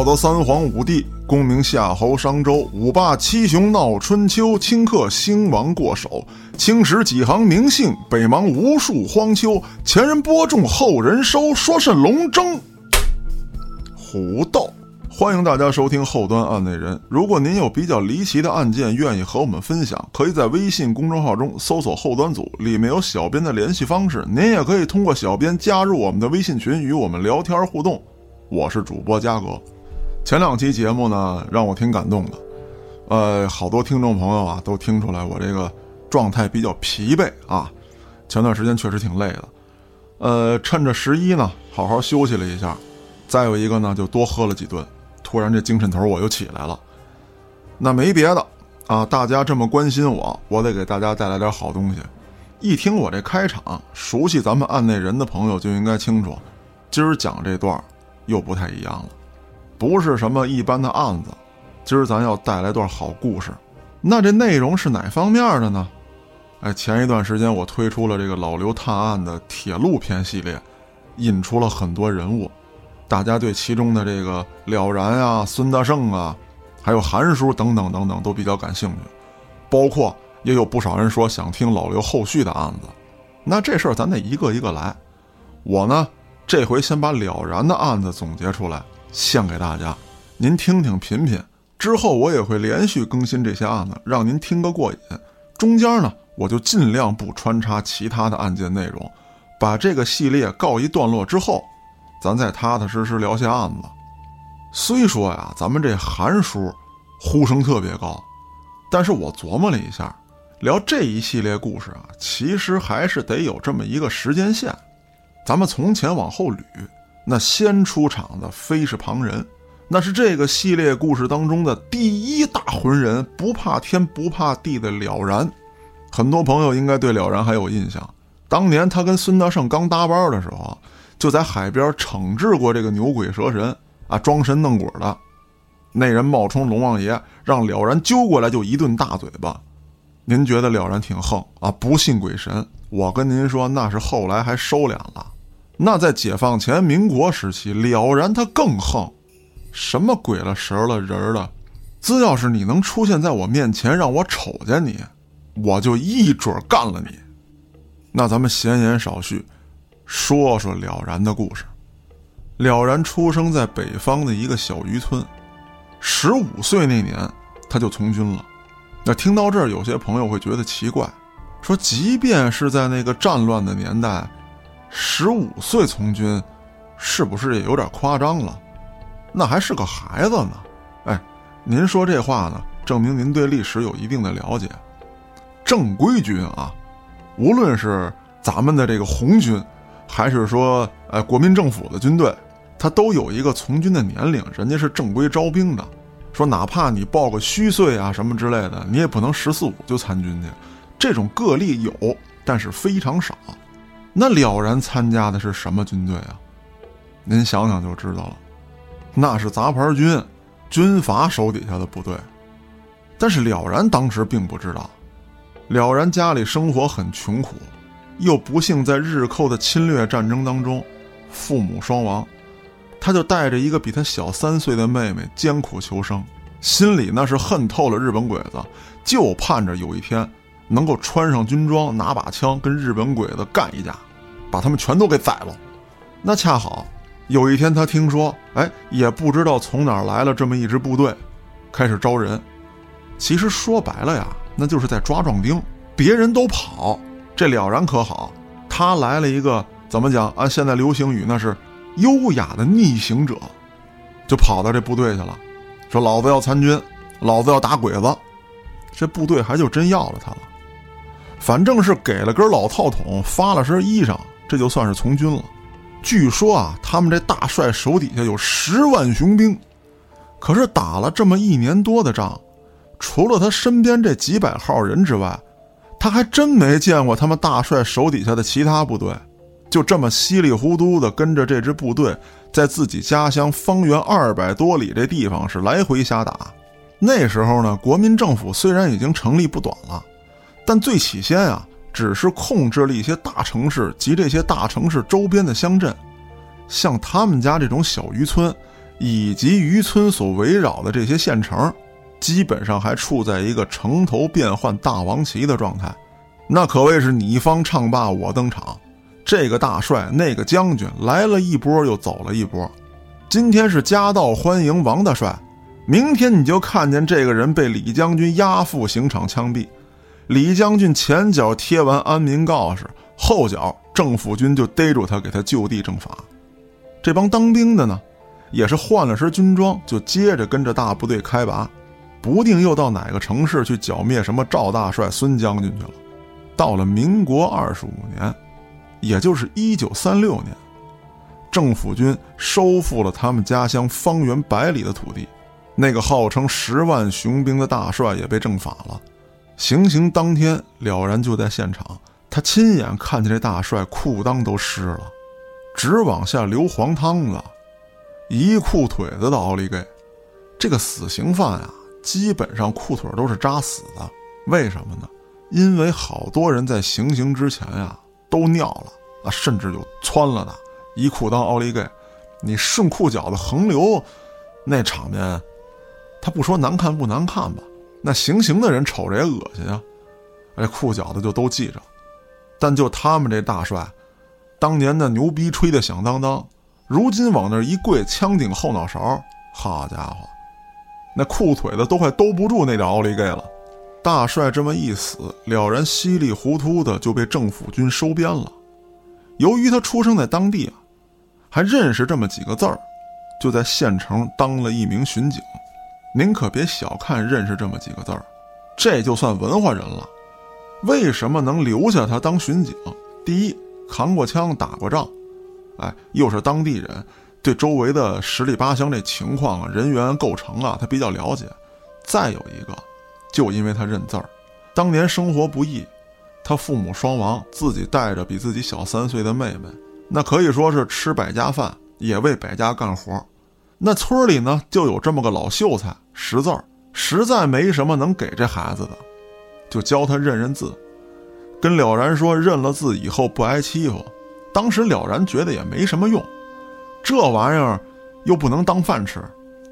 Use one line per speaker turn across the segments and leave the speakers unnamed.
道德三皇五帝，功名夏侯商周，五霸七雄闹春秋，顷刻兴亡过手，青史几行名姓，北邙无数荒丘。前人播种，后人收，说是龙争虎斗？欢迎大家收听后端案内人。如果您有比较离奇的案件，愿意和我们分享，可以在微信公众号中搜索“后端组”，里面有小编的联系方式。您也可以通过小编加入我们的微信群，与我们聊天互动。我是主播嘉哥。前两期节目呢，让我挺感动的，呃，好多听众朋友啊都听出来我这个状态比较疲惫啊，前段时间确实挺累的，呃，趁着十一呢，好好休息了一下，再有一个呢，就多喝了几顿，突然这精神头我又起来了。那没别的啊，大家这么关心我，我得给大家带来点好东西。一听我这开场，熟悉咱们案内人的朋友就应该清楚，今儿讲这段又不太一样了。不是什么一般的案子，今儿咱要带来段好故事。那这内容是哪方面的呢？哎，前一段时间我推出了这个老刘探案的铁路篇系列，引出了很多人物，大家对其中的这个了然啊、孙大圣啊，还有韩叔等等等等都比较感兴趣。包括也有不少人说想听老刘后续的案子。那这事儿咱得一个一个来。我呢，这回先把了然的案子总结出来。献给大家，您听听品品。之后我也会连续更新这些案子，让您听个过瘾。中间呢，我就尽量不穿插其他的案件内容，把这个系列告一段落之后，咱再踏踏实实聊些案子。虽说呀，咱们这韩叔呼声特别高，但是我琢磨了一下，聊这一系列故事啊，其实还是得有这么一个时间线，咱们从前往后捋。那先出场的非是旁人，那是这个系列故事当中的第一大浑人，不怕天不怕地的了然。很多朋友应该对了然还有印象，当年他跟孙大圣刚搭班的时候，就在海边惩治过这个牛鬼蛇神啊，装神弄鬼的。那人冒充龙王爷，让了然揪过来就一顿大嘴巴。您觉得了然挺横啊，不信鬼神？我跟您说，那是后来还收敛了。那在解放前、民国时期，了然他更横，什么鬼了、神了、人了，只要是你能出现在我面前，让我瞅见你，我就一准干了你。那咱们闲言少叙，说说了然的故事。了然出生在北方的一个小渔村，十五岁那年他就从军了。那听到这儿，有些朋友会觉得奇怪，说即便是在那个战乱的年代。十五岁从军，是不是也有点夸张了？那还是个孩子呢。哎，您说这话呢，证明您对历史有一定的了解。正规军啊，无论是咱们的这个红军，还是说呃国民政府的军队，他都有一个从军的年龄，人家是正规招兵的。说哪怕你报个虚岁啊什么之类的，你也不能十四五就参军去。这种个例有，但是非常少。那了然参加的是什么军队啊？您想想就知道了，那是杂牌军，军阀手底下的部队。但是了然当时并不知道，了然家里生活很穷苦，又不幸在日寇的侵略战争当中，父母双亡，他就带着一个比他小三岁的妹妹艰苦求生，心里那是恨透了日本鬼子，就盼着有一天。能够穿上军装，拿把枪跟日本鬼子干一架，把他们全都给宰了。那恰好有一天，他听说，哎，也不知道从哪儿来了这么一支部队，开始招人。其实说白了呀，那就是在抓壮丁。别人都跑，这了然可好，他来了一个怎么讲？啊现在流行语，那是优雅的逆行者，就跑到这部队去了，说老子要参军，老子要打鬼子。这部队还就真要了他了。反正是给了根老套筒，发了身衣裳，这就算是从军了。据说啊，他们这大帅手底下有十万雄兵，可是打了这么一年多的仗，除了他身边这几百号人之外，他还真没见过他们大帅手底下的其他部队。就这么稀里糊涂的跟着这支部队，在自己家乡方圆二百多里这地方是来回瞎打。那时候呢，国民政府虽然已经成立不短了。但最起先啊，只是控制了一些大城市及这些大城市周边的乡镇，像他们家这种小渔村，以及渔村所围绕的这些县城，基本上还处在一个城头变换大王旗的状态，那可谓是你方唱罢我登场，这个大帅那个将军来了一波又走了一波，今天是夹道欢迎王大帅，明天你就看见这个人被李将军押赴刑场枪毙，李将军前脚贴完安民告示，后脚政府军就逮住他给他就地正法，这帮当兵的呢？也是换了身军装，就接着跟着大部队开拔，不定又到哪个城市去剿灭什么赵大帅、孙将军去了。到了民国二十五年，也就是一九三六年，政府军收复了他们家乡方圆百里的土地，那个号称十万雄兵的大帅也被正法了。行刑当天，了然就在现场，他亲眼看见这大帅裤裆都湿了，直往下流黄汤子。一裤腿子的奥利给，这个死刑犯啊，基本上裤腿都是扎死的。为什么呢？因为好多人在行刑之前呀都尿了，啊，甚至有窜了的，一裤裆奥利给，你顺裤脚的横流，那场面，他不说难看不难看吧？那行刑的人瞅着也恶心啊。哎，裤脚子就都系着，但就他们这大帅，当年的牛逼吹的响当当。如今往那一跪，枪顶后脑勺，好家伙，那裤腿子都快兜不住那点奥利给了。大帅这么一死，了然稀里糊涂的就被政府军收编了。由于他出生在当地啊，还认识这么几个字儿，就在县城当了一名巡警。您可别小看认识这么几个字儿，这就算文化人了。为什么能留下他当巡警？第一，扛过枪，打过仗。哎，又是当地人，对周围的十里八乡这情况啊、人员构成啊，他比较了解。再有一个，就因为他认字儿，当年生活不易，他父母双亡，自己带着比自己小三岁的妹妹，那可以说是吃百家饭，也为百家干活。那村里呢，就有这么个老秀才，识字儿，实在没什么能给这孩子的，就教他认认字，跟了然说，认了字以后不挨欺负。当时了然觉得也没什么用，这玩意儿又不能当饭吃，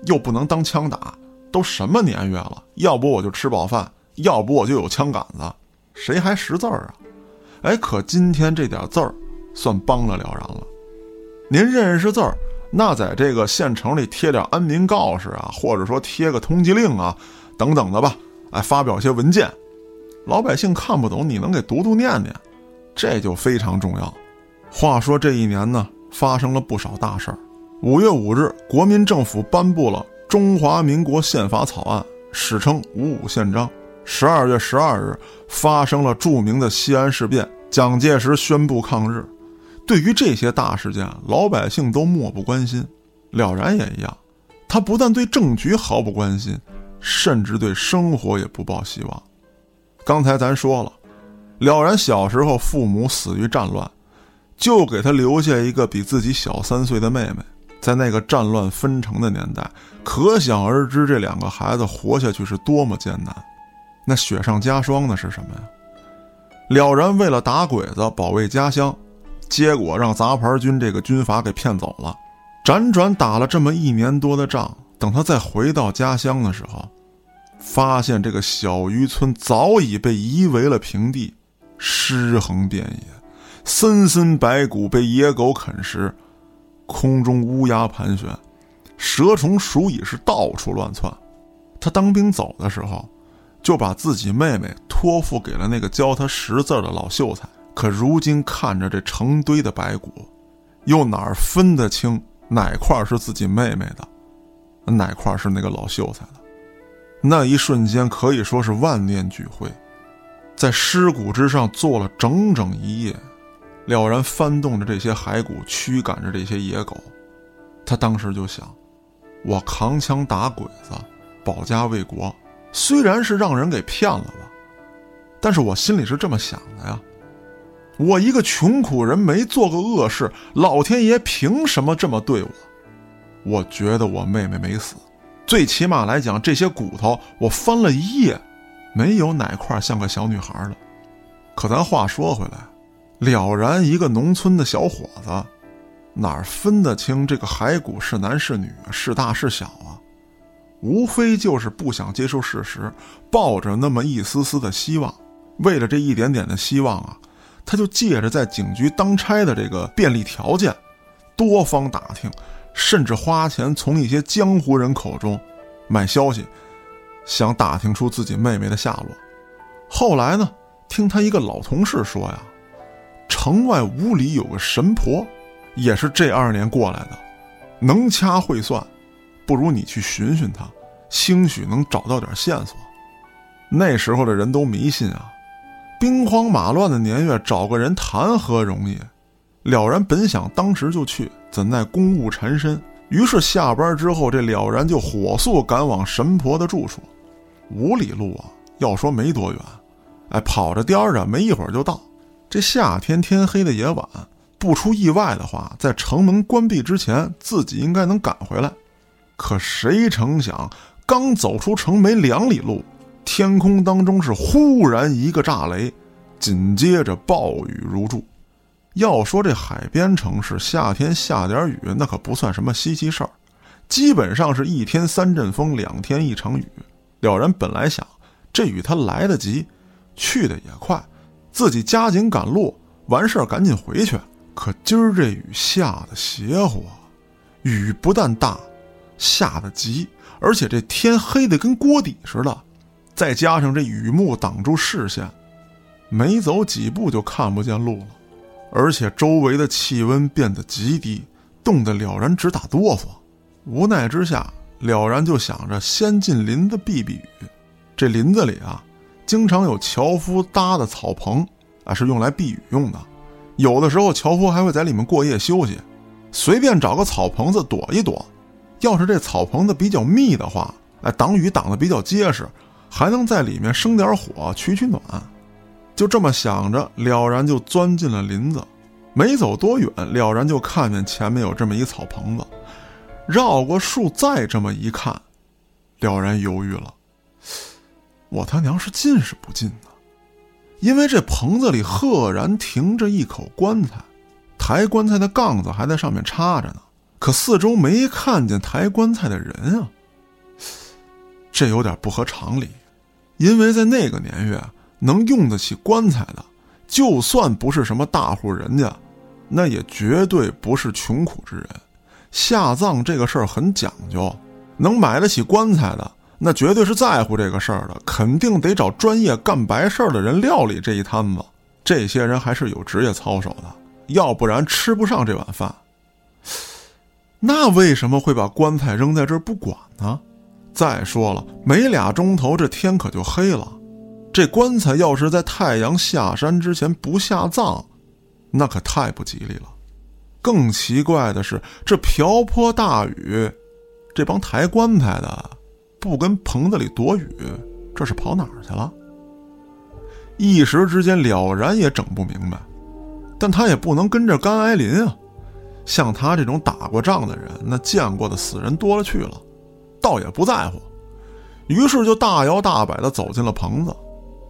又不能当枪打，都什么年月了？要不我就吃饱饭，要不我就有枪杆子，谁还识字儿啊？哎，可今天这点字儿算帮了了然了。您认识字儿，那在这个县城里贴点安民告示啊，或者说贴个通缉令啊，等等的吧，哎，发表些文件，老百姓看不懂，你能给读读念念，这就非常重要。话说这一年呢，发生了不少大事儿。五月五日，国民政府颁布了《中华民国宪法草案》，史称“五五宪章”。十二月十二日，发生了著名的西安事变，蒋介石宣布抗日。对于这些大事件，老百姓都漠不关心，了然也一样。他不但对政局毫不关心，甚至对生活也不抱希望。刚才咱说了，了然小时候父母死于战乱。就给他留下一个比自己小三岁的妹妹，在那个战乱纷呈的年代，可想而知这两个孩子活下去是多么艰难。那雪上加霜的是什么呀？了然为了打鬼子保卫家乡，结果让杂牌军这个军阀给骗走了。辗转打了这么一年多的仗，等他再回到家乡的时候，发现这个小渔村早已被夷为了平地，尸横遍野。森森白骨被野狗啃食，空中乌鸦盘旋，蛇虫鼠蚁是到处乱窜。他当兵走的时候，就把自己妹妹托付给了那个教他识字的老秀才。可如今看着这成堆的白骨，又哪儿分得清哪块是自己妹妹的，哪块是那个老秀才的？那一瞬间可以说是万念俱灰，在尸骨之上坐了整整一夜。了然翻动着这些骸骨，驱赶着这些野狗。他当时就想：我扛枪打鬼子，保家卫国，虽然是让人给骗了吧，但是我心里是这么想的呀。我一个穷苦人，没做过恶事，老天爷凭什么这么对我？我觉得我妹妹没死，最起码来讲，这些骨头我翻了一夜，没有哪块像个小女孩的。可咱话说回来。了然一个农村的小伙子，哪分得清这个骸骨是男是女、是大是小啊？无非就是不想接受事实，抱着那么一丝丝的希望。为了这一点点的希望啊，他就借着在警局当差的这个便利条件，多方打听，甚至花钱从一些江湖人口中买消息，想打听出自己妹妹的下落。后来呢，听他一个老同事说呀，城外五里有个神婆。也是这二年过来的，能掐会算，不如你去寻寻他，兴许能找到点线索。那时候的人都迷信啊，兵荒马乱的年月，找个人谈何容易？了然本想当时就去，怎奈公务缠身，于是下班之后，这了然就火速赶往神婆的住处。五里路啊，要说没多远，哎，跑着颠着，没一会儿就到。这夏天天黑的也晚。不出意外的话，在城门关闭之前，自己应该能赶回来。可谁成想，刚走出城没两里路，天空当中是忽然一个炸雷，紧接着暴雨如注。要说这海边城市，夏天下点雨，那可不算什么稀奇事儿。基本上是一天三阵风，两天一场雨。了然本来想，这雨他来得及，去的也快，自己加紧赶路，完事儿赶紧回去。可今儿这雨下的邪乎，雨不但大，下的急，而且这天黑的跟锅底似的，再加上这雨幕挡住视线，没走几步就看不见路了，而且周围的气温变得极低，冻得了然直打哆嗦。无奈之下，了然就想着先进林子避避雨。这林子里啊，经常有樵夫搭的草棚，啊，是用来避雨用的。有的时候，樵夫还会在里面过夜休息，随便找个草棚子躲一躲。要是这草棚子比较密的话，哎，挡雨挡的比较结实，还能在里面生点火取取暖。就这么想着，了然就钻进了林子。没走多远，了然就看见前面有这么一草棚子。绕过树，再这么一看，了然犹豫了：我他娘是进是不进呢？因为这棚子里赫然停着一口棺材，抬棺材的杠子还在上面插着呢，可四周没看见抬棺材的人啊。这有点不合常理，因为在那个年月，能用得起棺材的，就算不是什么大户人家，那也绝对不是穷苦之人。下葬这个事儿很讲究，能买得起棺材的。那绝对是在乎这个事儿的，肯定得找专业干白事儿的人料理这一摊子。这些人还是有职业操守的，要不然吃不上这碗饭。那为什么会把棺材扔在这儿不管呢？再说了，没俩钟头这天可就黑了。这棺材要是在太阳下山之前不下葬，那可太不吉利了。更奇怪的是，这瓢泼大雨，这帮抬棺材的。不跟棚子里躲雨，这是跑哪儿去了？一时之间了然也整不明白，但他也不能跟着干挨淋啊。像他这种打过仗的人，那见过的死人多了去了，倒也不在乎。于是就大摇大摆地走进了棚子。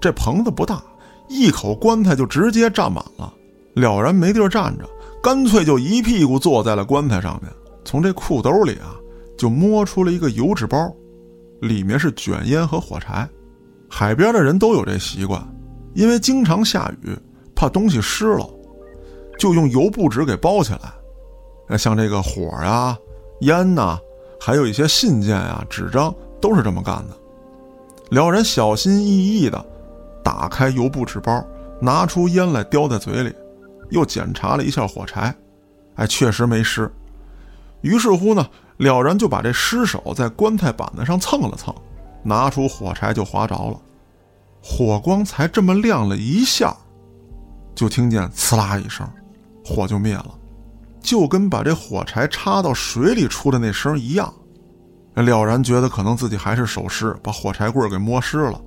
这棚子不大，一口棺材就直接占满了。了然没地儿站着，干脆就一屁股坐在了棺材上面，从这裤兜里啊就摸出了一个油纸包。里面是卷烟和火柴，海边的人都有这习惯，因为经常下雨，怕东西湿了，就用油布纸给包起来。像这个火呀、烟呐，还有一些信件呀、纸张，都是这么干的。了人小心翼翼地打开油布纸包，拿出烟来叼在嘴里，又检查了一下火柴，哎，确实没湿。于是乎呢。了然就把这尸首在棺材板子上蹭了蹭，拿出火柴就划着了，火光才这么亮了一下，就听见呲啦一声，火就灭了，就跟把这火柴插到水里出的那声一样。了然觉得可能自己还是手湿，把火柴棍给摸湿了，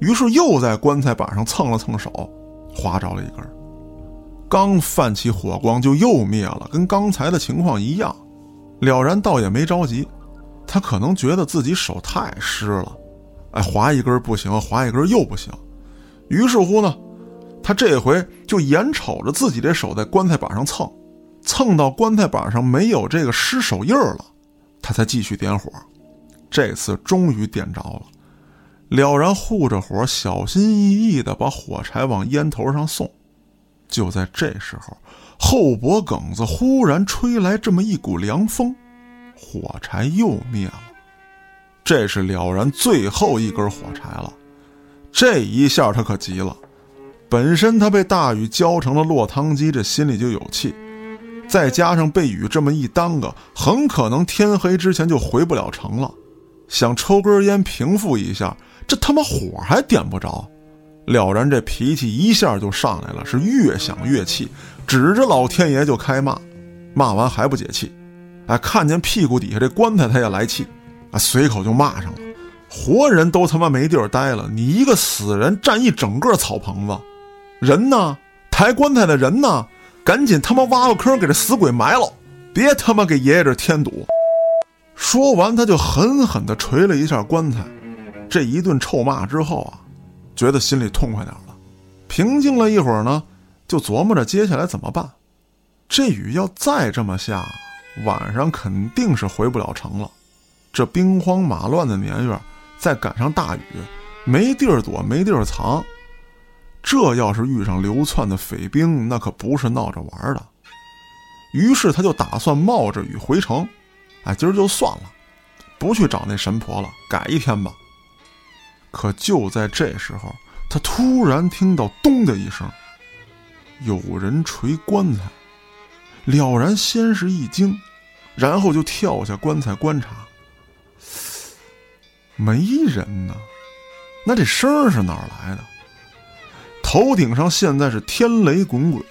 于是又在棺材板上蹭了蹭手，划着了一根，刚泛起火光就又灭了，跟刚才的情况一样。了然倒也没着急，他可能觉得自己手太湿了，哎，划一根不行，划一根又不行。于是乎呢，他这回就眼瞅着自己这手在棺材板上蹭，蹭到棺材板上没有这个尸手印儿了，他才继续点火。这次终于点着了，了然护着火，小心翼翼地把火柴往烟头上送。就在这时候，后脖梗子忽然吹来这么一股凉风，火柴又灭了。这是了然最后一根火柴了。这一下他可急了，本身他被大雨浇成了落汤鸡，这心里就有气，再加上被雨这么一耽搁，很可能天黑之前就回不了城了。想抽根烟平复一下，这他妈火还点不着。了然这脾气一下就上来了，是越想越气，指着老天爷就开骂。骂完还不解气，哎，看见屁股底下这棺材他也来气，啊，随口就骂上了：“活人都他妈没地儿待了，你一个死人占一整个草棚子，人呢？抬棺材的人呢？赶紧他妈挖个坑给这死鬼埋了，别他妈给爷爷这添堵！”说完，他就狠狠地捶了一下棺材。这一顿臭骂之后啊。觉得心里痛快点了，平静了一会儿呢，就琢磨着接下来怎么办。这雨要再这么下，晚上肯定是回不了城了。这兵荒马乱的年月，再赶上大雨，没地儿躲，没地儿藏。这要是遇上流窜的匪兵，那可不是闹着玩的。于是他就打算冒着雨回城。哎，今儿就算了，不去找那神婆了，改一天吧。可就在这时候，他突然听到“咚”的一声，有人捶棺材。了然先是一惊，然后就跳下棺材观察，没人呢。那这声是哪儿来的？头顶上现在是天雷滚滚，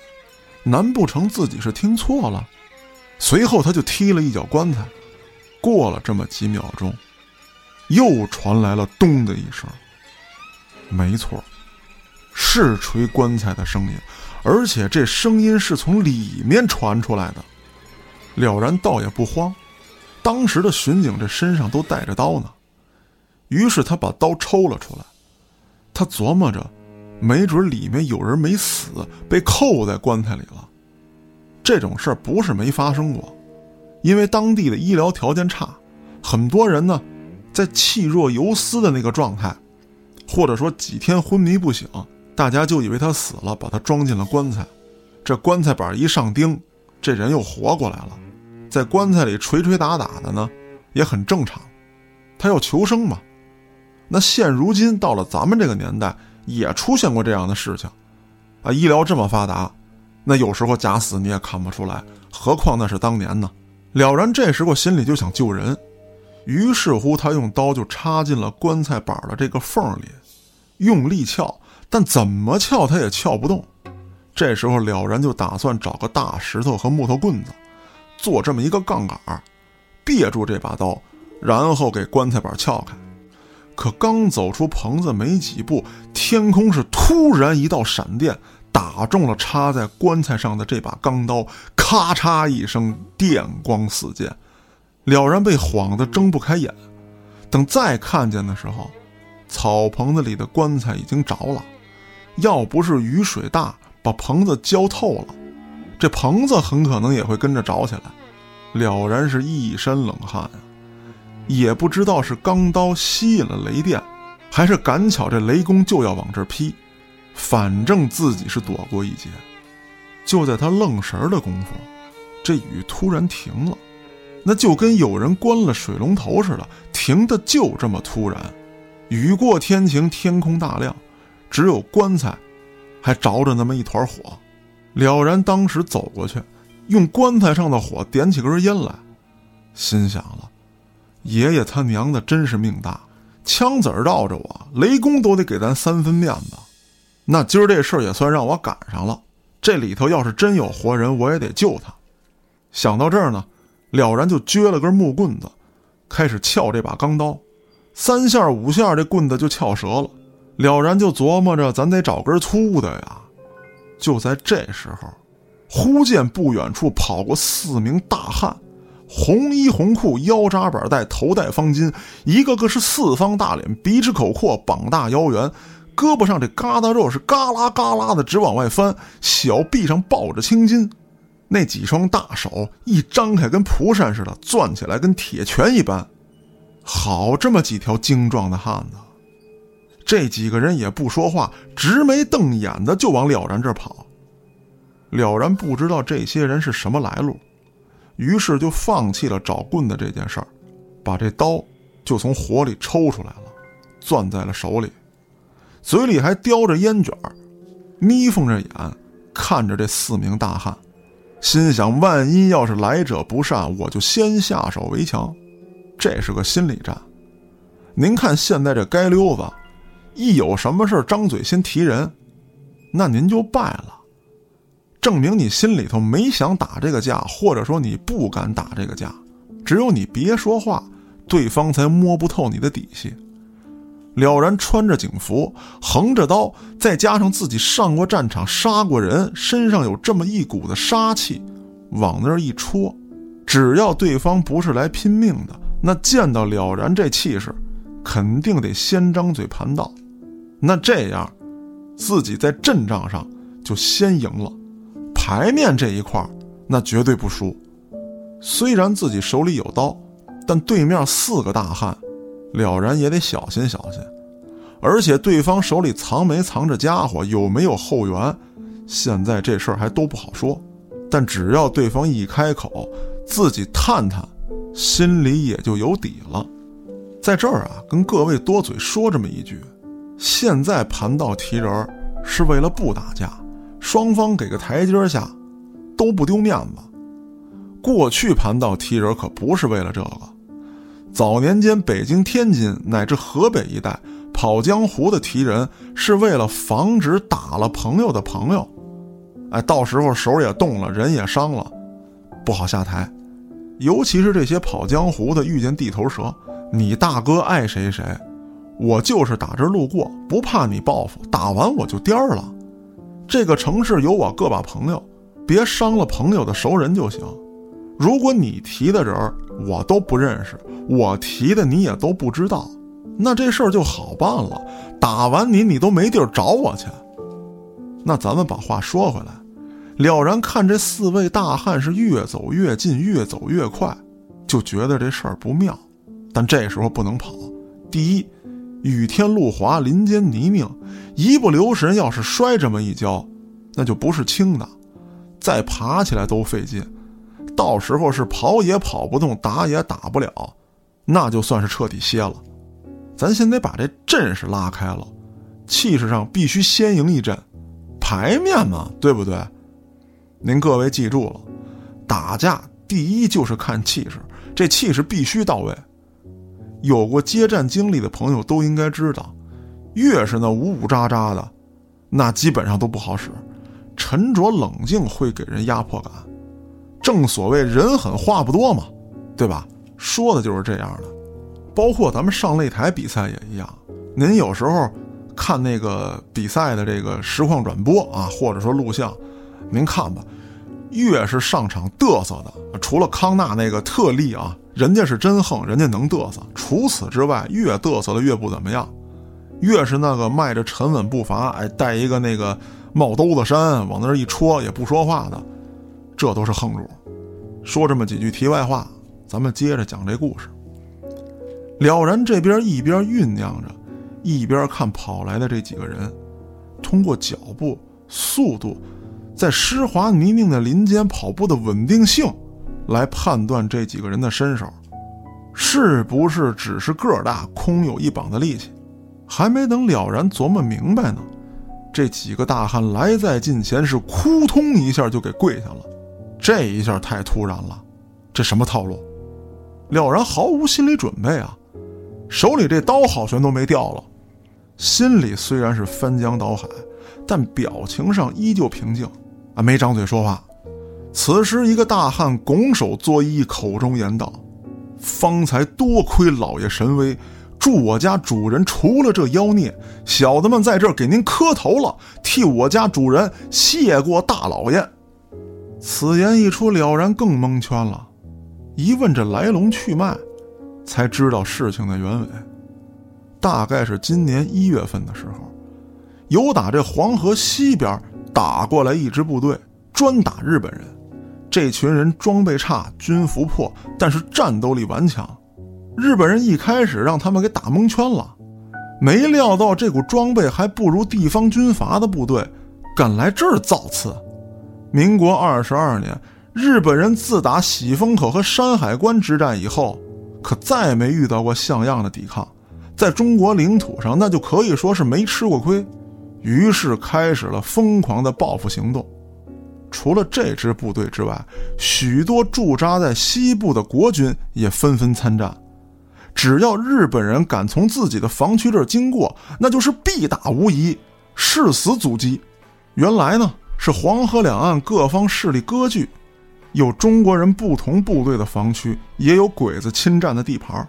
难不成自己是听错了？随后他就踢了一脚棺材。过了这么几秒钟。又传来了“咚”的一声，没错，是锤棺材的声音，而且这声音是从里面传出来的。了然倒也不慌，当时的巡警这身上都带着刀呢，于是他把刀抽了出来。他琢磨着，没准里面有人没死，被扣在棺材里了。这种事儿不是没发生过，因为当地的医疗条件差，很多人呢。在气若游丝的那个状态，或者说几天昏迷不醒，大家就以为他死了，把他装进了棺材。这棺材板一上钉，这人又活过来了，在棺材里捶捶打打的呢，也很正常。他要求生嘛。那现如今到了咱们这个年代，也出现过这样的事情，啊，医疗这么发达，那有时候假死你也看不出来，何况那是当年呢。了然这时候心里就想救人。于是乎，他用刀就插进了棺材板的这个缝里，用力撬，但怎么撬他也撬不动。这时候了然就打算找个大石头和木头棍子，做这么一个杠杆，别住这把刀，然后给棺材板撬开。可刚走出棚子没几步，天空是突然一道闪电打中了插在棺材上的这把钢刀，咔嚓一声，电光四溅。了然被晃得睁不开眼，等再看见的时候，草棚子里的棺材已经着了。要不是雨水大把棚子浇透了，这棚子很可能也会跟着着起来。了然是一身冷汗，也不知道是钢刀吸引了雷电，还是赶巧这雷公就要往这劈，反正自己是躲过一劫。就在他愣神的功夫，这雨突然停了。那就跟有人关了水龙头似的，停的就这么突然。雨过天晴，天空大亮，只有棺材还着着那么一团火。了然当时走过去，用棺材上的火点起根烟来，心想了：爷爷他娘的真是命大，枪子儿绕着我，雷公都得给咱三分面子。那今儿这事儿也算让我赶上了。这里头要是真有活人，我也得救他。想到这儿呢。了然就撅了根木棍子，开始撬这把钢刀，三下五下这棍子就撬折了。了然就琢磨着，咱得找根粗的呀。就在这时候，忽见不远处跑过四名大汉，红衣红裤，腰扎板带，头戴方巾，一个个是四方大脸，鼻直口阔，膀大腰圆，胳膊上这疙瘩肉是嘎啦嘎啦的直往外翻，小臂上抱着青筋。那几双大手一张开，跟蒲扇似的攥起来，跟铁拳一般。好这么几条精壮的汉子，这几个人也不说话，直眉瞪眼的就往了然这儿跑。了然不知道这些人是什么来路，于是就放弃了找棍子这件事儿，把这刀就从火里抽出来了，攥在了手里，嘴里还叼着烟卷儿，眯缝着眼看着这四名大汉，心想：万一要是来者不善，我就先下手为强。这是个心理战。您看现在这街溜子，一有什么事张嘴先提人，那您就败了，证明你心里头没想打这个架，或者说你不敢打这个架。只有你别说话，对方才摸不透你的底细。了然穿着警服，横着刀，再加上自己上过战场，杀过人，身上有这么一股子杀气，往那儿一戳，只要对方不是来拼命的。那见到了然这气势，肯定得先张嘴盘道。那这样，自己在阵仗上就先赢了，牌面这一块那绝对不输。虽然自己手里有刀，但对面四个大汉，了然也得小心小心。而且对方手里藏没藏着家伙，有没有后援，现在这事儿还都不好说。但只要对方一开口，自己探探。心里也就有底了，在这儿啊，跟各位多嘴说这么一句：现在盘道提人是为了不打架，双方给个台阶下，都不丢面子。过去盘道提人可不是为了这个，早年间北京、天津乃至河北一带跑江湖的提人，是为了防止打了朋友的朋友，哎，到时候手也动了，人也伤了，不好下台。尤其是这些跑江湖的，遇见地头蛇，你大哥爱谁谁，我就是打这路过，不怕你报复，打完我就颠儿了。这个城市有我个把朋友，别伤了朋友的熟人就行。如果你提的人我都不认识，我提的你也都不知道，那这事儿就好办了。打完你，你都没地儿找我去。那咱们把话说回来。了然看这四位大汉是越走越近，越走越快，就觉得这事儿不妙。但这时候不能跑。第一，雨天路滑，林间泥泞，一不留神要是摔这么一跤，那就不是轻的，再爬起来都费劲。到时候是跑也跑不动，打也打不了，那就算是彻底歇了。咱先得把这阵势拉开了，气势上必须先赢一阵，牌面嘛，对不对？您各位记住了，打架第一就是看气势，这气势必须到位。有过接战经历的朋友都应该知道，越是那呜呜喳喳的，那基本上都不好使。沉着冷静会给人压迫感。正所谓人狠话不多嘛，对吧？说的就是这样的。包括咱们上擂台比赛也一样。您有时候看那个比赛的这个实况转播啊，或者说录像。您看吧，越是上场嘚瑟的，除了康纳那个特例啊，人家是真横，人家能嘚瑟。除此之外，越嘚瑟的越不怎么样。越是那个迈着沉稳步伐，哎，带一个那个帽兜子衫往那儿一戳也不说话的，这都是横主。说这么几句题外话，咱们接着讲这故事。了然这边一边酝酿着，一边看跑来的这几个人，通过脚步速度。在湿滑泥泞的林间跑步的稳定性，来判断这几个人的身手，是不是只是个大、空有一膀子力气？还没等了然琢磨明白呢，这几个大汉来在近前，是扑通一下就给跪下了。这一下太突然了，这什么套路？了然毫无心理准备啊，手里这刀好悬都没掉了，心里虽然是翻江倒海，但表情上依旧平静。啊，没张嘴说话。此时，一个大汉拱手作揖，口中言道：“方才多亏老爷神威，助我家主人除了这妖孽。小的们在这儿给您磕头了，替我家主人谢过大老爷。”此言一出，了然更蒙圈了。一问这来龙去脉，才知道事情的原委。大概是今年一月份的时候，有打这黄河西边。打过来一支部队，专打日本人。这群人装备差，军服破，但是战斗力顽强。日本人一开始让他们给打蒙圈了，没料到这股装备还不如地方军阀的部队，敢来这儿造次。民国二十二年，日本人自打喜峰口和山海关之战以后，可再没遇到过像样的抵抗，在中国领土上，那就可以说是没吃过亏。于是开始了疯狂的报复行动。除了这支部队之外，许多驻扎在西部的国军也纷纷参战。只要日本人敢从自己的防区这儿经过，那就是必打无疑，誓死阻击。原来呢，是黄河两岸各方势力割据，有中国人不同部队的防区，也有鬼子侵占的地盘。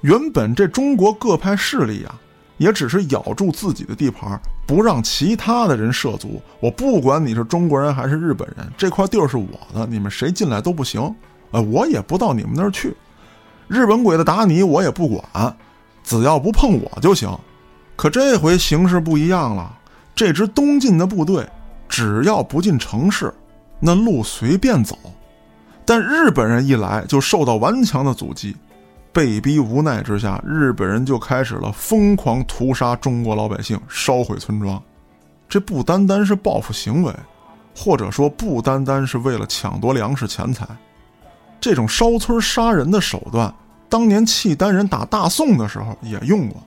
原本这中国各派势力呀。也只是咬住自己的地盘，不让其他的人涉足。我不管你是中国人还是日本人，这块地儿是我的，你们谁进来都不行。呃，我也不到你们那儿去。日本鬼子打你，我也不管，只要不碰我就行。可这回形势不一样了，这支东进的部队，只要不进城市，那路随便走。但日本人一来，就受到顽强的阻击。被逼无奈之下，日本人就开始了疯狂屠杀中国老百姓、烧毁村庄。这不单单是报复行为，或者说不单单是为了抢夺粮食钱财。这种烧村杀人的手段，当年契丹人打大宋的时候也用过。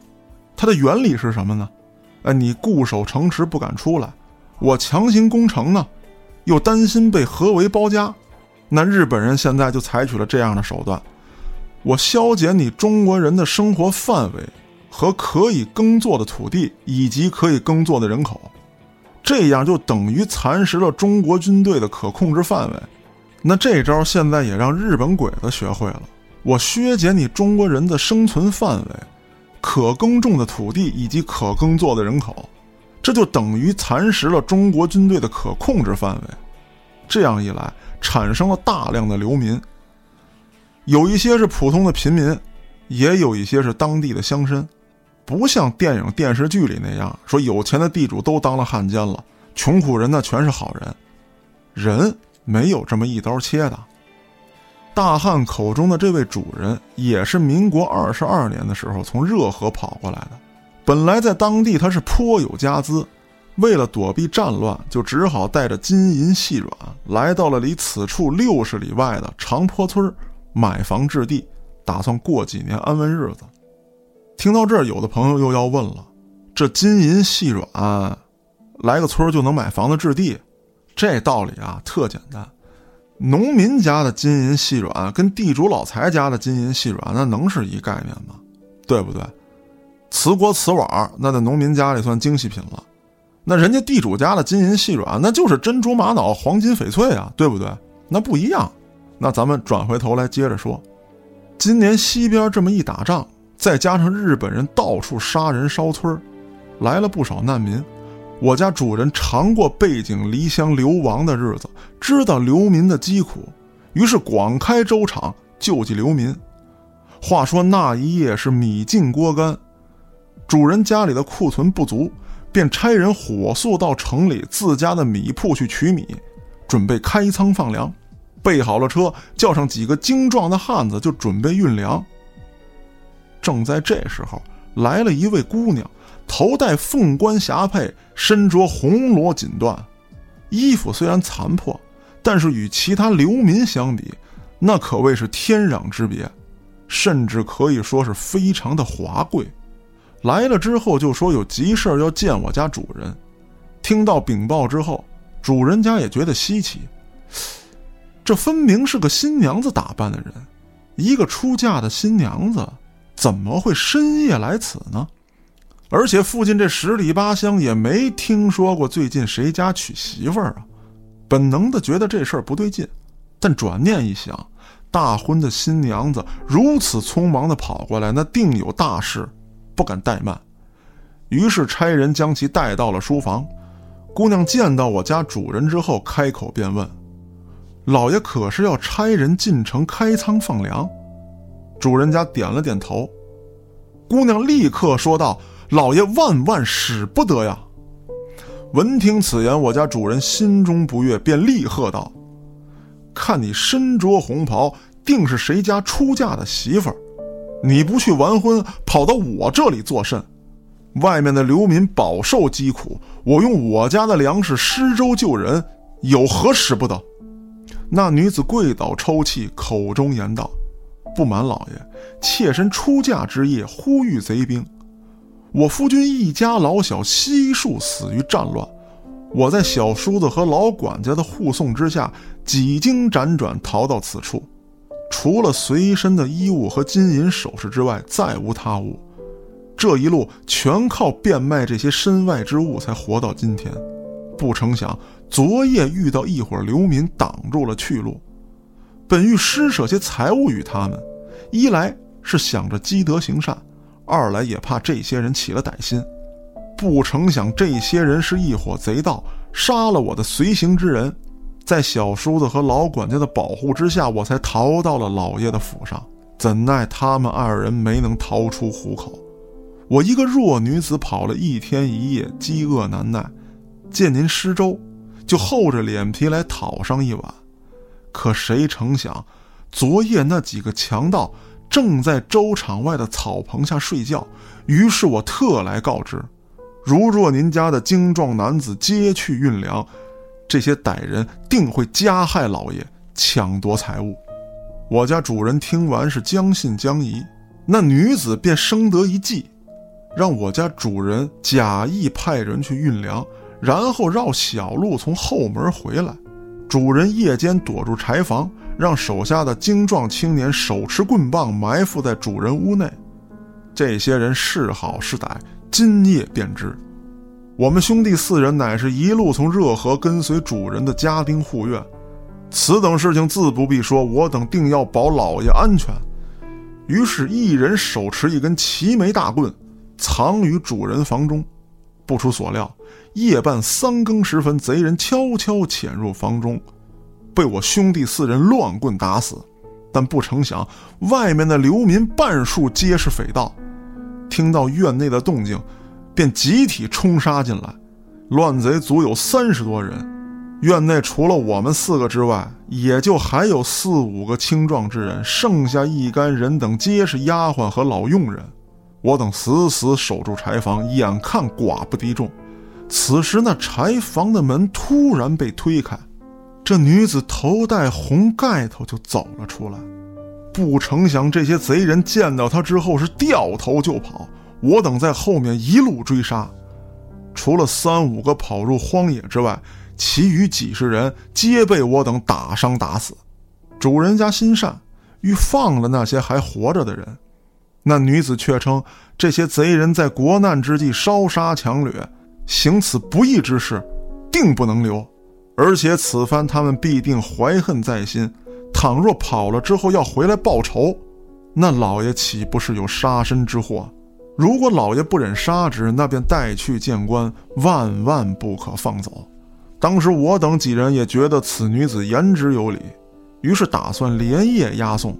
它的原理是什么呢？哎，你固守城池不敢出来，我强行攻城呢，又担心被合围包夹。那日本人现在就采取了这样的手段。我削减你中国人的生活范围和可以耕作的土地以及可以耕作的人口，这样就等于蚕食了中国军队的可控制范围。那这招现在也让日本鬼子学会了。我削减你中国人的生存范围、可耕种的土地以及可耕作的人口，这就等于蚕食了中国军队的可控制范围。这样一来，产生了大量的流民。有一些是普通的平民，也有一些是当地的乡绅，不像电影电视剧里那样说有钱的地主都当了汉奸了，穷苦人呢全是好人，人没有这么一刀切的。大汉口中的这位主人，也是民国二十二年的时候从热河跑过来的，本来在当地他是颇有家资，为了躲避战乱，就只好带着金银细软来到了离此处六十里外的长坡村买房置地，打算过几年安稳日子。听到这儿，有的朋友又要问了：这金银细软，来个村就能买房子置地？这道理啊，特简单。农民家的金银细软跟地主老财家的金银细软，那能是一概念吗？对不对？瓷锅瓷碗，那在农民家里算精细品了。那人家地主家的金银细软，那就是珍珠玛瑙、黄金翡翠啊，对不对？那不一样。那咱们转回头来接着说，今年西边这么一打仗，再加上日本人到处杀人烧村来了不少难民。我家主人尝过背井离乡流亡的日子，知道流民的疾苦，于是广开粥厂救济流民。话说那一夜是米尽锅干，主人家里的库存不足，便差人火速到城里自家的米铺去取米，准备开仓放粮。备好了车，叫上几个精壮的汉子，就准备运粮。正在这时候，来了一位姑娘，头戴凤冠霞帔，身着红罗锦缎，衣服虽然残破，但是与其他流民相比，那可谓是天壤之别，甚至可以说是非常的华贵。来了之后就说有急事要见我家主人。听到禀报之后，主人家也觉得稀奇。这分明是个新娘子打扮的人，一个出嫁的新娘子，怎么会深夜来此呢？而且附近这十里八乡也没听说过最近谁家娶媳妇儿啊！本能的觉得这事儿不对劲，但转念一想，大婚的新娘子如此匆忙的跑过来，那定有大事，不敢怠慢，于是差人将其带到了书房。姑娘见到我家主人之后，开口便问。老爷可是要差人进城开仓放粮，主人家点了点头。姑娘立刻说道：“老爷万万使不得呀！”闻听此言，我家主人心中不悦，便厉喝道：“看你身着红袍，定是谁家出嫁的媳妇儿。你不去完婚，跑到我这里作甚？外面的流民饱受疾苦，我用我家的粮食施粥救人，有何使不得？”那女子跪倒抽泣，口中言道：“不瞒老爷，妾身出嫁之夜，忽遇贼兵，我夫君一家老小悉数死于战乱。我在小叔子和老管家的护送之下，几经辗转逃到此处。除了随身的衣物和金银首饰之外，再无他物。这一路全靠变卖这些身外之物才活到今天。不成想。”昨夜遇到一伙流民，挡住了去路。本欲施舍些财物与他们，一来是想着积德行善，二来也怕这些人起了歹心。不成想这些人是一伙贼盗，杀了我的随行之人。在小叔子和老管家的保护之下，我才逃到了老爷的府上。怎奈他们二人没能逃出虎口，我一个弱女子跑了一天一夜，饥饿难耐，见您施粥。就厚着脸皮来讨上一碗，可谁成想，昨夜那几个强盗正在粥场外的草棚下睡觉。于是我特来告知，如若您家的精壮男子皆去运粮，这些歹人定会加害老爷，抢夺财物。我家主人听完是将信将疑，那女子便生得一计，让我家主人假意派人去运粮。然后绕小路从后门回来，主人夜间躲入柴房，让手下的精壮青年手持棍棒埋伏在主人屋内。这些人是好是歹，今夜便知。我们兄弟四人乃是一路从热河跟随主人的家丁护院，此等事情自不必说，我等定要保老爷安全。于是，一人手持一根齐眉大棍，藏于主人房中。不出所料。夜半三更时分，贼人悄悄潜入房中，被我兄弟四人乱棍打死。但不成想，外面的流民半数皆是匪盗，听到院内的动静，便集体冲杀进来。乱贼足有三十多人，院内除了我们四个之外，也就还有四五个青壮之人，剩下一干人等皆是丫鬟和老佣人。我等死死守住柴房，眼看寡不敌众。此时，那柴房的门突然被推开，这女子头戴红盖头就走了出来。不成想，这些贼人见到她之后是掉头就跑，我等在后面一路追杀。除了三五个跑入荒野之外，其余几十人皆被我等打伤打死。主人家心善，欲放了那些还活着的人。那女子却称这些贼人在国难之际烧杀抢掠。行此不义之事，定不能留，而且此番他们必定怀恨在心。倘若跑了之后要回来报仇，那老爷岂不是有杀身之祸？如果老爷不忍杀之，那便带去见官，万万不可放走。当时我等几人也觉得此女子言之有理，于是打算连夜押送。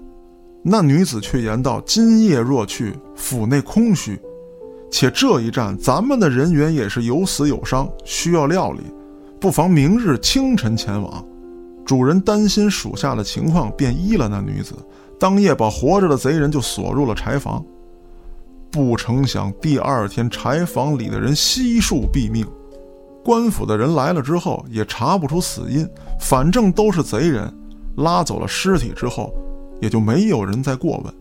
那女子却言道：“今夜若去，府内空虚。”且这一战，咱们的人员也是有死有伤，需要料理，不妨明日清晨前往。主人担心属下的情况，便依了那女子。当夜把活着的贼人就锁入了柴房。不成想，第二天柴房里的人悉数毙命。官府的人来了之后，也查不出死因，反正都是贼人拉走了尸体之后，也就没有人再过问。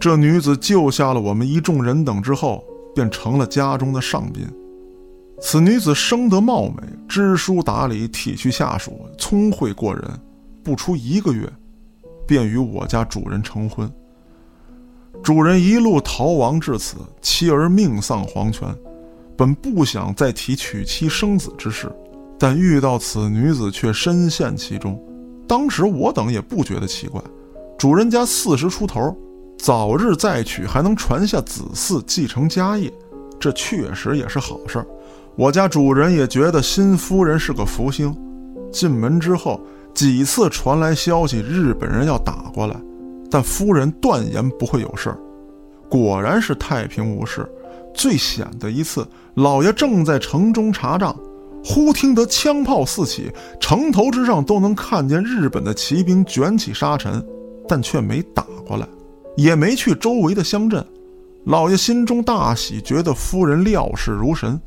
这女子救下了我们一众人等之后。便成了家中的上宾。此女子生得貌美，知书达理，体恤下属，聪慧过人。不出一个月，便与我家主人成婚。主人一路逃亡至此，妻儿命丧黄泉。本不想再提娶妻生子之事，但遇到此女子却深陷其中。当时我等也不觉得奇怪，主人家四十出头。早日再娶，还能传下子嗣，继承家业，这确实也是好事儿。我家主人也觉得新夫人是个福星。进门之后，几次传来消息，日本人要打过来，但夫人断言不会有事儿。果然是太平无事。最险的一次，老爷正在城中查账，忽听得枪炮四起，城头之上都能看见日本的骑兵卷起沙尘，但却没打过来，也没去周围的乡镇。老爷心中大喜，觉得夫人料事如神。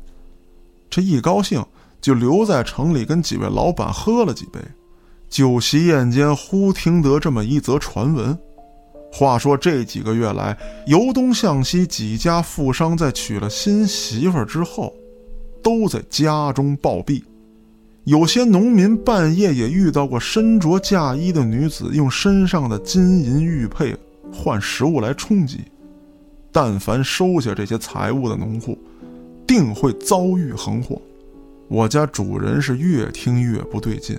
这一高兴，就留在城里跟几位老板喝了几杯。酒席宴间，忽听得这么一则传闻。话说这几个月来，由东向西几家富商在娶了新媳妇之后。都在家中暴毙，有些农民半夜也遇到过身着嫁衣的女子用身上的金银玉佩换食物来充饥。但凡收下这些财物的农户，定会遭遇横祸。我家主人是越听越不对劲，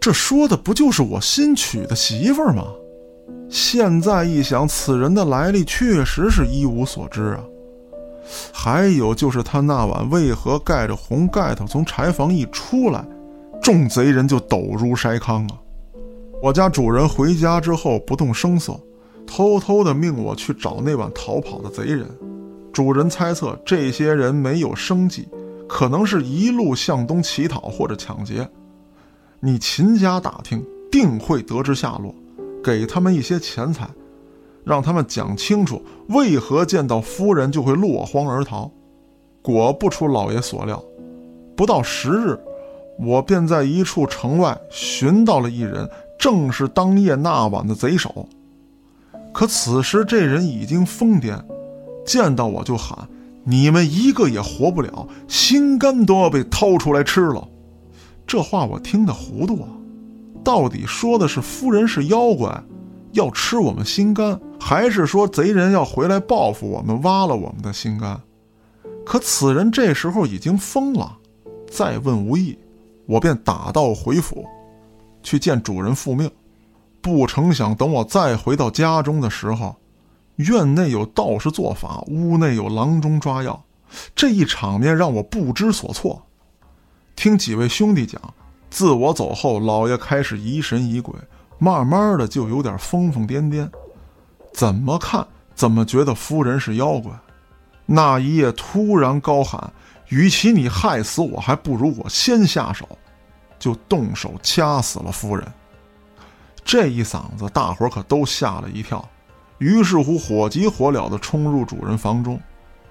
这说的不就是我新娶的媳妇儿吗？现在一想，此人的来历确实是一无所知啊。还有就是他那晚为何盖着红盖头从柴房一出来，众贼人就抖如筛糠啊！我家主人回家之后不动声色，偷偷的命我去找那晚逃跑的贼人。主人猜测这些人没有生计，可能是一路向东乞讨或者抢劫。你勤加打听，定会得知下落，给他们一些钱财。让他们讲清楚为何见到夫人就会落荒而逃。果不出老爷所料，不到十日，我便在一处城外寻到了一人，正是当夜那晚的贼首。可此时这人已经疯癫，见到我就喊：“你们一个也活不了，心肝都要被掏出来吃了。”这话我听得糊涂啊！到底说的是夫人是妖怪？要吃我们心肝，还是说贼人要回来报复我们，挖了我们的心肝？可此人这时候已经疯了，再问无益，我便打道回府，去见主人复命。不成想，等我再回到家中的时候，院内有道士做法，屋内有郎中抓药，这一场面让我不知所措。听几位兄弟讲，自我走后，老爷开始疑神疑鬼。慢慢的就有点疯疯癫癫，怎么看怎么觉得夫人是妖怪。那一夜突然高喊：“与其你害死我，还不如我先下手。”就动手掐死了夫人。这一嗓子，大伙可都吓了一跳。于是乎，火急火燎的冲入主人房中，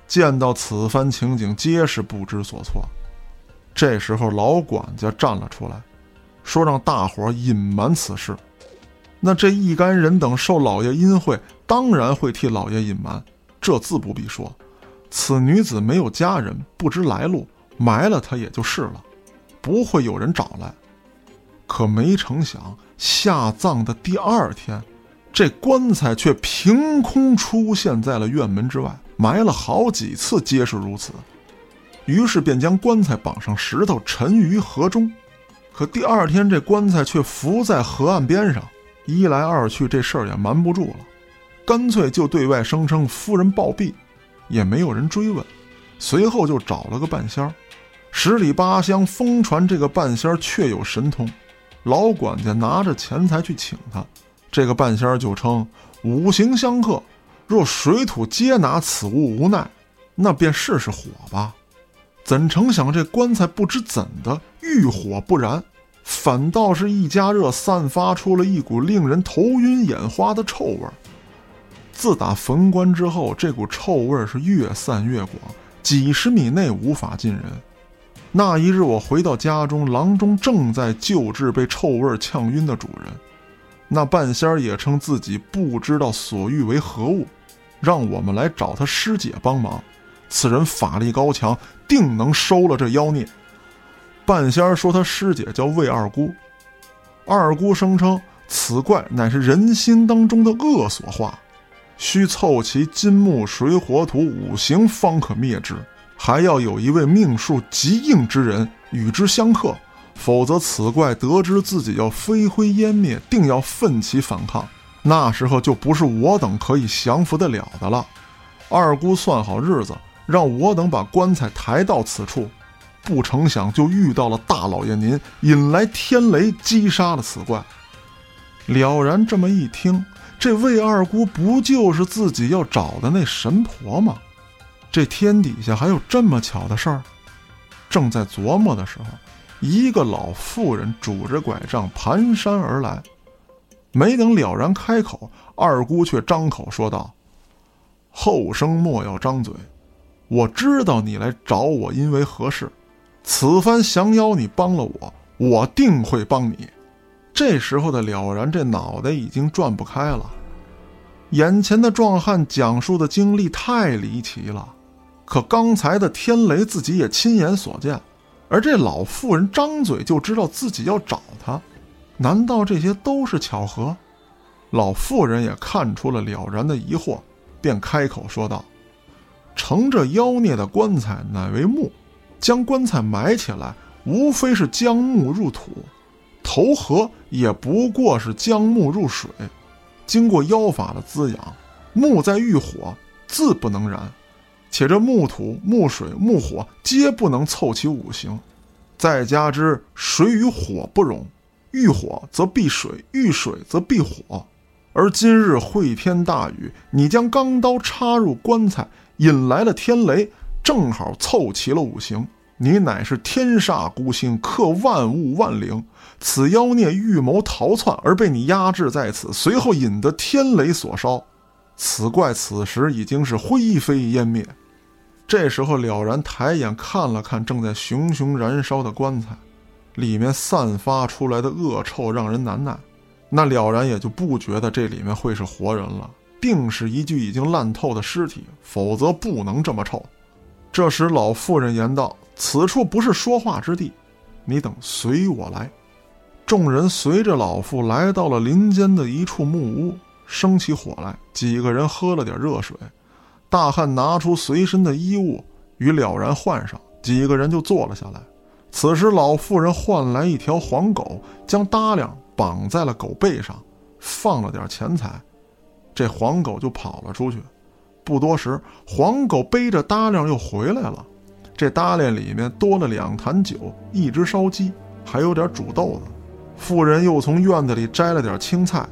见到此番情景，皆是不知所措。这时候，老管家站了出来，说让大伙隐瞒此事。那这一干人等受老爷阴惠，当然会替老爷隐瞒，这自不必说。此女子没有家人，不知来路，埋了她也就是了，不会有人找来。可没成想，下葬的第二天，这棺材却凭空出现在了院门之外，埋了好几次皆是如此。于是便将棺材绑上石头，沉于河中。可第二天，这棺材却浮在河岸边上。一来二去，这事儿也瞒不住了，干脆就对外声称夫人暴毙，也没有人追问。随后就找了个半仙儿，十里八乡疯传这个半仙儿确有神通。老管家拿着钱财去请他，这个半仙儿就称五行相克，若水土皆拿此物无奈，那便试试火吧。怎成想这棺材不知怎的遇火不燃。反倒是一加热，散发出了一股令人头晕眼花的臭味儿。自打焚棺之后，这股臭味儿是越散越广，几十米内无法进人。那一日，我回到家中，郎中正在救治被臭味呛晕的主人。那半仙儿也称自己不知道所欲为何物，让我们来找他师姐帮忙。此人法力高强，定能收了这妖孽。半仙儿说：“他师姐叫魏二姑，二姑声称此怪乃是人心当中的恶所化，需凑齐金木水火土五行方可灭之，还要有一位命数极硬之人与之相克，否则此怪得知自己要飞灰烟灭，定要奋起反抗，那时候就不是我等可以降服得了的了。二姑算好日子，让我等把棺材抬到此处。”不成想，就遇到了大老爷您，引来天雷击杀了此怪。了然这么一听，这魏二姑不就是自己要找的那神婆吗？这天底下还有这么巧的事儿？正在琢磨的时候，一个老妇人拄着拐杖蹒跚而来。没等了然开口，二姑却张口说道：“后生莫要张嘴，我知道你来找我因为何事。此番降妖你帮了我，我定会帮你。”这时候的了然，这脑袋已经转不开了。眼前的壮汉讲述的经历太离奇了，可刚才的天雷自己也亲眼所见，而这老妇人张嘴就知道自己要找他。难道这些都是巧合？老妇人也看出了了然的疑惑，便开口说道：“盛着妖孽的棺材乃为墓，将棺材埋起来，无非是将木入土；投河也不过是将木入水。经过妖法的滋养，木在遇火自不能燃，且这木土、木水、木火皆不能凑齐五行，再加之水与火不容。”遇火则避水，遇水则避火。而今日会天大雨，你将钢刀插入棺材，引来了天雷，正好凑齐了五行。你乃是天煞孤星，克万物万灵。此妖孽预谋逃窜，而被你压制在此，随后引得天雷所烧。此怪此时已经是灰飞烟灭。这时候了然抬眼看了看正在熊熊燃烧的棺材。里面散发出来的恶臭让人难耐，那了然也就不觉得这里面会是活人了，定是一具已经烂透的尸体，否则不能这么臭。这时老妇人言道：“此处不是说话之地，你等随我来。”众人随着老妇来到了林间的一处木屋，生起火来。几个人喝了点热水，大汉拿出随身的衣物与了然换上，几个人就坐了下来。此时，老妇人换来一条黄狗，将搭量绑在了狗背上，放了点钱财，这黄狗就跑了出去。不多时，黄狗背着搭量又回来了，这搭链里面多了两坛酒、一只烧鸡，还有点煮豆子。妇人又从院子里摘了点青菜，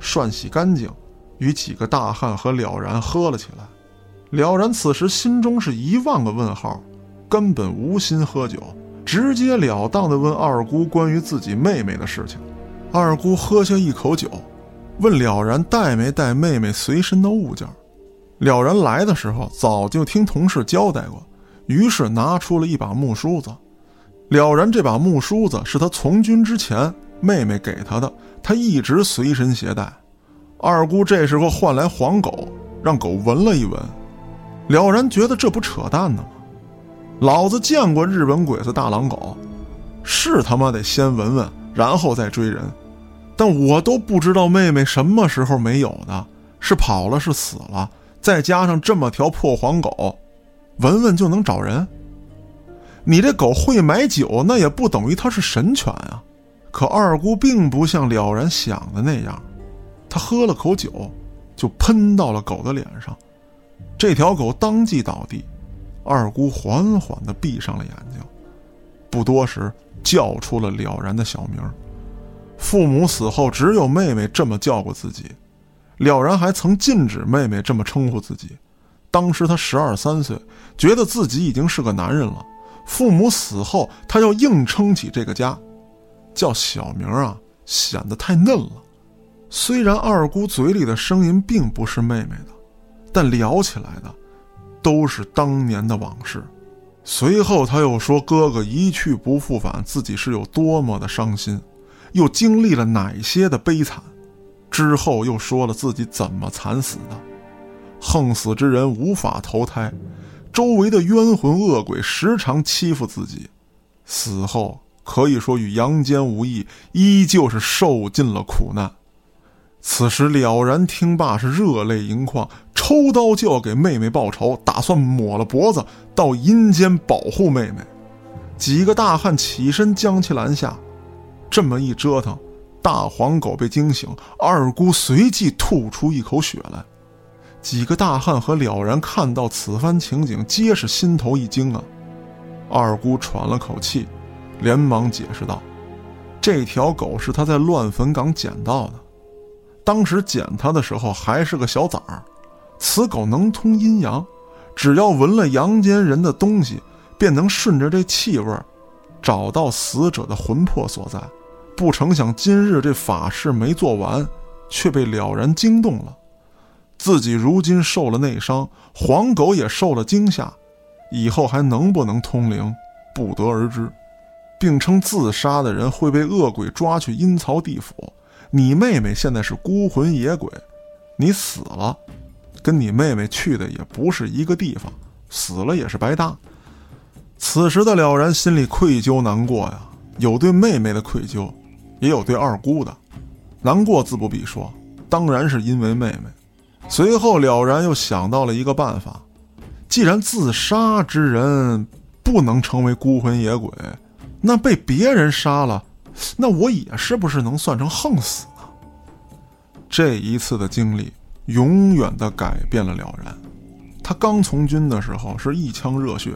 涮洗干净，与几个大汉和了然喝了起来。了然此时心中是一万个问号，根本无心喝酒。直截了当地问二姑关于自己妹妹的事情。二姑喝下一口酒，问了然带没带妹妹随身的物件。了然来的时候早就听同事交代过，于是拿出了一把木梳子。了然这把木梳子是他从军之前妹妹给他的，他一直随身携带。二姑这时候换来黄狗，让狗闻了一闻。了然觉得这不扯淡呢吗？老子见过日本鬼子大狼狗，是他妈得先闻闻，然后再追人。但我都不知道妹妹什么时候没有的，是跑了是死了，再加上这么条破黄狗，闻闻就能找人。你这狗会买酒，那也不等于它是神犬啊。可二姑并不像了然想的那样，她喝了口酒，就喷到了狗的脸上，这条狗当即倒地。二姑缓缓地闭上了眼睛，不多时叫出了了然的小名。父母死后，只有妹妹这么叫过自己。了然还曾禁止妹妹这么称呼自己。当时他十二三岁，觉得自己已经是个男人了。父母死后，他要硬撑起这个家，叫小名啊，显得太嫩了。虽然二姑嘴里的声音并不是妹妹的，但聊起来的。都是当年的往事，随后他又说哥哥一去不复返，自己是有多么的伤心，又经历了哪些的悲惨，之后又说了自己怎么惨死的，横死之人无法投胎，周围的冤魂恶鬼时常欺负自己，死后可以说与阳间无异，依旧是受尽了苦难。此时了然听罢是热泪盈眶，抽刀就要给妹妹报仇，打算抹了脖子到阴间保护妹妹。几个大汉起身将其拦下，这么一折腾，大黄狗被惊醒，二姑随即吐出一口血来。几个大汉和了然看到此番情景，皆是心头一惊啊。二姑喘了口气，连忙解释道：“这条狗是他在乱坟岗捡到的。”当时捡它的时候还是个小崽儿，此狗能通阴阳，只要闻了阳间人的东西，便能顺着这气味找到死者的魂魄所在。不成想，今日这法事没做完，却被了然惊动了。自己如今受了内伤，黄狗也受了惊吓，以后还能不能通灵，不得而知。并称自杀的人会被恶鬼抓去阴曹地府。你妹妹现在是孤魂野鬼，你死了，跟你妹妹去的也不是一个地方，死了也是白搭。此时的了然心里愧疚难过呀，有对妹妹的愧疚，也有对二姑的难过，自不必说，当然是因为妹妹。随后了然又想到了一个办法，既然自杀之人不能成为孤魂野鬼。那被别人杀了，那我也是不是能算成横死呢？这一次的经历永远的改变了了然。他刚从军的时候是一腔热血，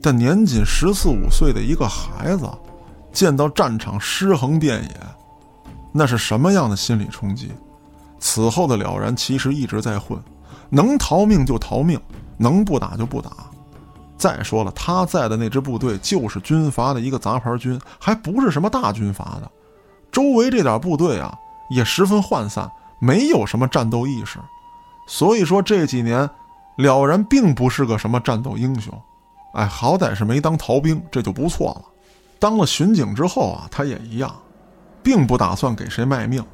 但年仅十四五岁的一个孩子，见到战场尸横遍野，那是什么样的心理冲击？此后的了然其实一直在混，能逃命就逃命，能不打就不打。再说了，他在的那支部队就是军阀的一个杂牌军，还不是什么大军阀的。周围这点部队啊，也十分涣散，没有什么战斗意识。所以说这几年，了然并不是个什么战斗英雄。哎，好歹是没当逃兵，这就不错了。当了巡警之后啊，他也一样，并不打算给谁卖命，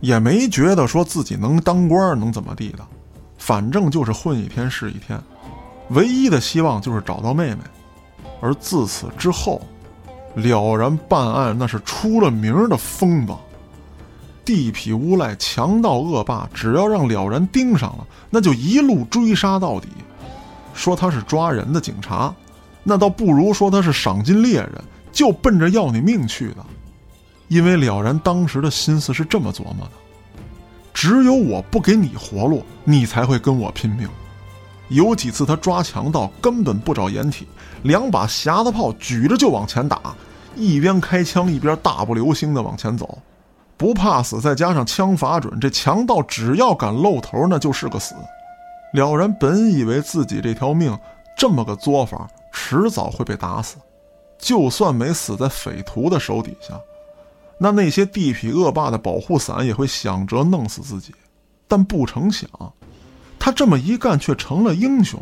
也没觉得说自己能当官能怎么地的，反正就是混一天是一天。唯一的希望就是找到妹妹，而自此之后，了然办案那是出了名的疯子。地痞无赖、强盗恶霸，只要让了然盯上了，那就一路追杀到底。说他是抓人的警察，那倒不如说他是赏金猎人，就奔着要你命去的。因为了然当时的心思是这么琢磨的：只有我不给你活路，你才会跟我拼命。有几次他抓强盗根本不找掩体，两把匣子炮举着就往前打，一边开枪一边大步流星的往前走，不怕死，再加上枪法准，这强盗只要敢露头，那就是个死。了然本以为自己这条命这么个作法，迟早会被打死，就算没死在匪徒的手底下，那那些地痞恶霸的保护伞也会想着弄死自己，但不成想。他这么一干，却成了英雄，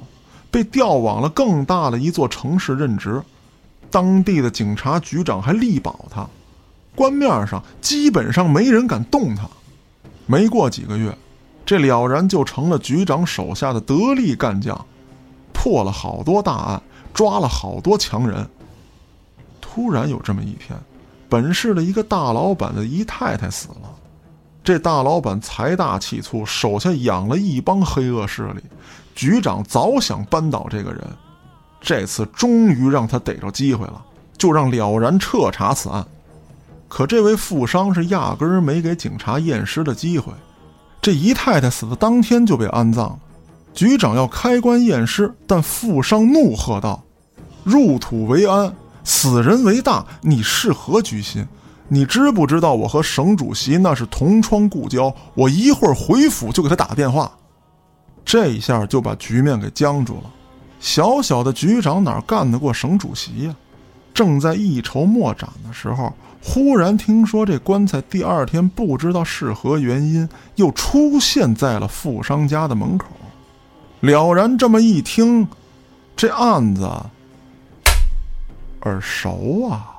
被调往了更大的一座城市任职。当地的警察局长还力保他，官面上基本上没人敢动他。没过几个月，这了然就成了局长手下的得力干将，破了好多大案，抓了好多强人。突然有这么一天，本市的一个大老板的姨太太死了。这大老板财大气粗，手下养了一帮黑恶势力。局长早想扳倒这个人，这次终于让他逮着机会了，就让了然彻查此案。可这位富商是压根儿没给警察验尸的机会。这姨太太死的当天就被安葬了。局长要开棺验尸，但富商怒喝道：“入土为安，死人为大，你是何居心？”你知不知道我和省主席那是同窗故交？我一会儿回府就给他打电话。这一下就把局面给僵住了。小小的局长哪干得过省主席呀？正在一筹莫展的时候，忽然听说这棺材第二天不知道是何原因又出现在了富商家的门口。了然这么一听，这案子耳熟啊。